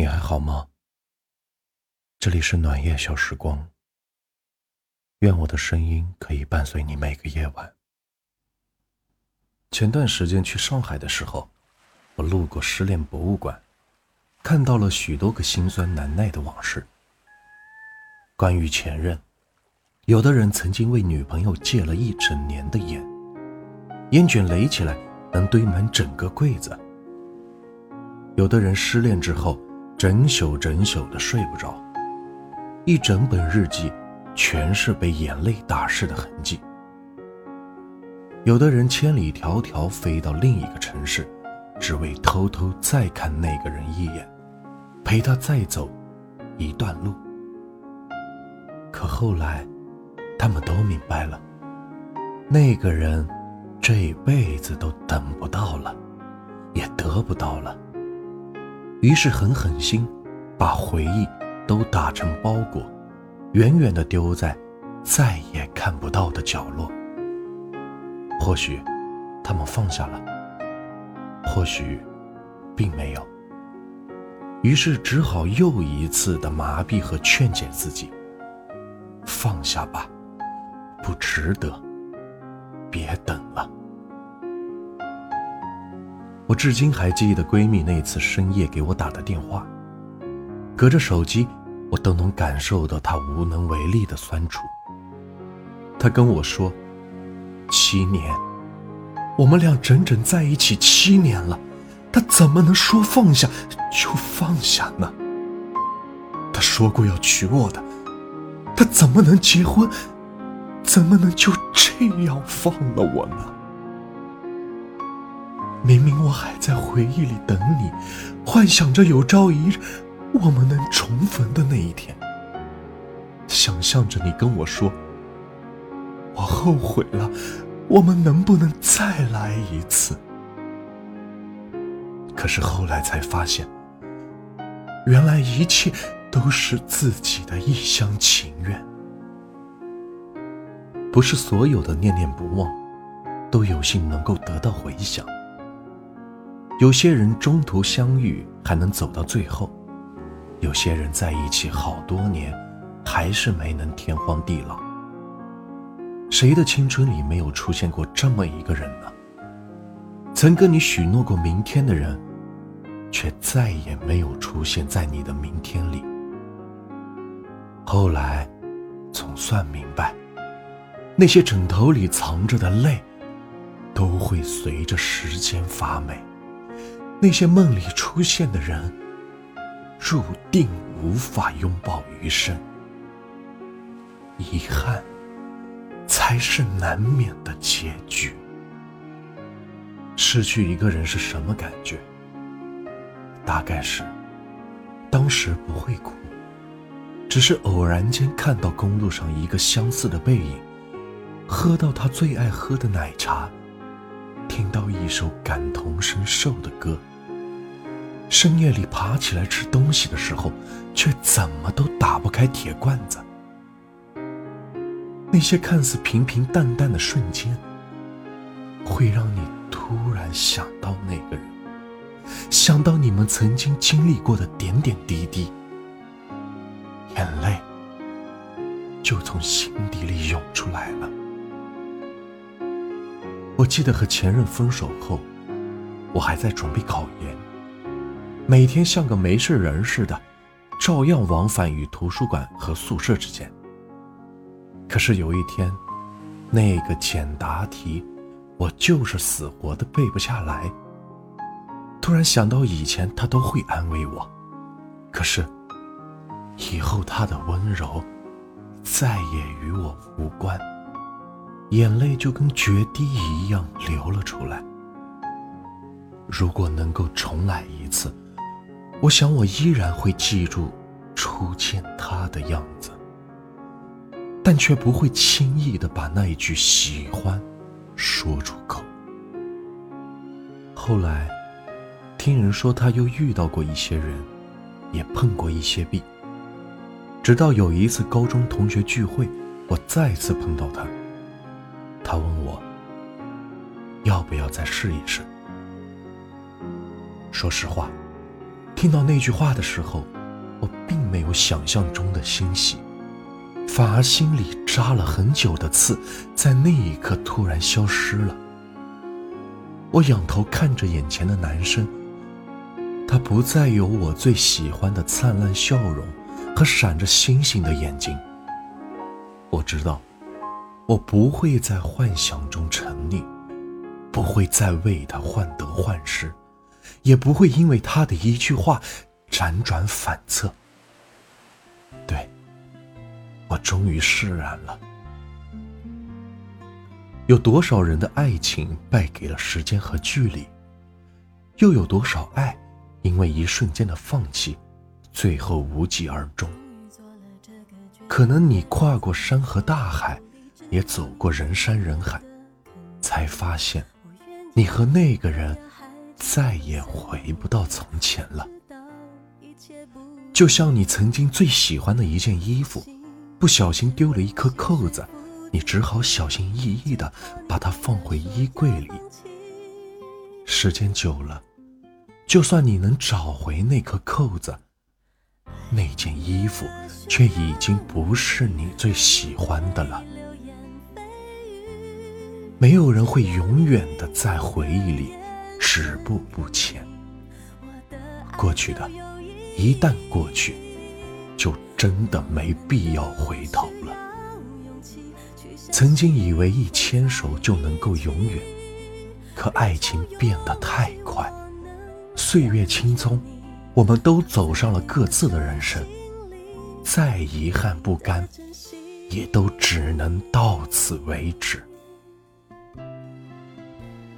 你还好吗？这里是暖夜小时光。愿我的声音可以伴随你每个夜晚。前段时间去上海的时候，我路过失恋博物馆，看到了许多个心酸难耐的往事。关于前任，有的人曾经为女朋友戒了一整年的烟，烟卷垒起来能堆满整个柜子。有的人失恋之后，整宿整宿的睡不着，一整本日记全是被眼泪打湿的痕迹。有的人千里迢迢飞到另一个城市，只为偷偷再看那个人一眼，陪他再走一段路。可后来，他们都明白了，那个人这辈子都等不到了，也得不到了。于是狠狠心，把回忆都打成包裹，远远地丢在再也看不到的角落。或许他们放下了，或许并没有。于是只好又一次的麻痹和劝解自己：放下吧，不值得，别等了。我至今还记得闺蜜那次深夜给我打的电话，隔着手机，我都能感受到她无能为力的酸楚。她跟我说：“七年，我们俩整整在一起七年了，她怎么能说放下就放下呢？她说过要娶我的，她怎么能结婚？怎么能就这样放了我呢？”明明我还在回忆里等你，幻想着有朝一日我们能重逢的那一天，想象着你跟我说：“我后悔了，我们能不能再来一次？”可是后来才发现，原来一切都是自己的一厢情愿，不是所有的念念不忘都有幸能够得到回响。有些人中途相遇还能走到最后，有些人在一起好多年，还是没能天荒地老。谁的青春里没有出现过这么一个人呢？曾跟你许诺过明天的人，却再也没有出现在你的明天里。后来，总算明白，那些枕头里藏着的泪，都会随着时间发霉。那些梦里出现的人，注定无法拥抱余生。遗憾，才是难免的结局。失去一个人是什么感觉？大概是，当时不会哭，只是偶然间看到公路上一个相似的背影，喝到他最爱喝的奶茶，听到一首感同身受的歌。深夜里爬起来吃东西的时候，却怎么都打不开铁罐子。那些看似平平淡淡的瞬间，会让你突然想到那个人，想到你们曾经经历过的点点滴滴，眼泪就从心底里涌出来了。我记得和前任分手后，我还在准备考研。每天像个没事人似的，照样往返于图书馆和宿舍之间。可是有一天，那个简答题，我就是死活的背不下来。突然想到以前他都会安慰我，可是以后他的温柔再也与我无关，眼泪就跟决堤一样流了出来。如果能够重来一次。我想，我依然会记住初见他的样子，但却不会轻易的把那一句喜欢说出口。后来，听人说他又遇到过一些人，也碰过一些壁。直到有一次高中同学聚会，我再次碰到他，他问我要不要再试一试。说实话。听到那句话的时候，我并没有想象中的欣喜，反而心里扎了很久的刺，在那一刻突然消失了。我仰头看着眼前的男生，他不再有我最喜欢的灿烂笑容和闪着星星的眼睛。我知道，我不会在幻想中沉溺，不会再为他患得患失，也不会因为他的一句话辗转反侧。对，我终于释然了。有多少人的爱情败给了时间和距离？又有多少爱因为一瞬间的放弃，最后无疾而终？可能你跨过山和大海，也走过人山人海，才发现，你和那个人再也回不到从前了。就像你曾经最喜欢的一件衣服，不小心丢了一颗扣子。你只好小心翼翼地把它放回衣柜里。时间久了，就算你能找回那颗扣子，那件衣服却已经不是你最喜欢的了。没有人会永远的在回忆里止步不前。过去的，一旦过去，就真的没必要回头了。曾经以为一牵手就能够永远，可爱情变得太快，岁月匆匆，我们都走上了各自的人生，再遗憾不甘，也都只能到此为止。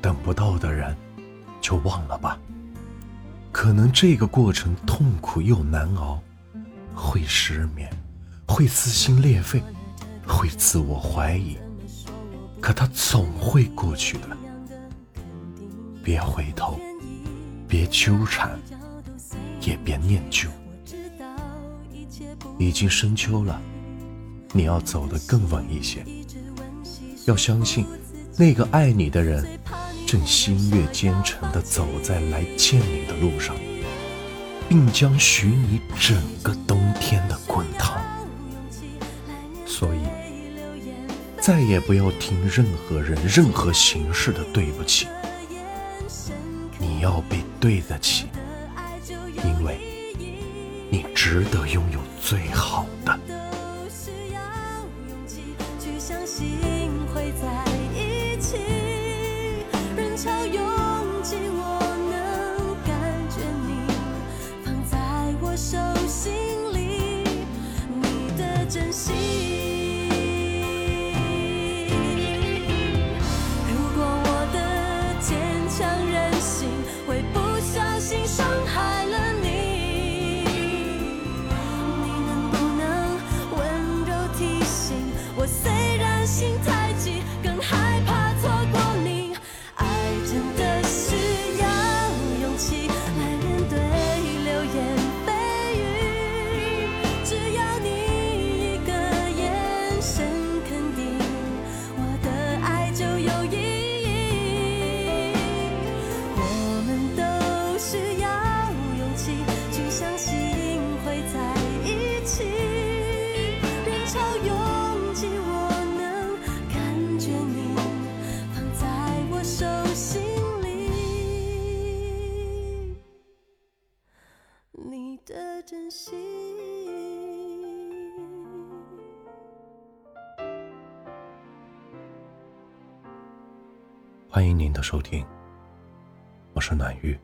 等不到的人，就忘了吧。可能这个过程痛苦又难熬，会失眠，会撕心裂肺。会自我怀疑，可它总会过去的。别回头，别纠缠，也别念旧。已经深秋了，你要走得更稳一些。要相信，那个爱你的人，正心悦兼程地走在来见你的路上，并将许你整个冬天的滚烫。所以。再也不要听任何人、任何形式的对不起，你要被对得起，因为你值得拥有最好的。要勇气，我能感觉你放在我手心里，你的真心。如果我的坚强任性会不小心伤害。欢迎您的收听，我是暖玉，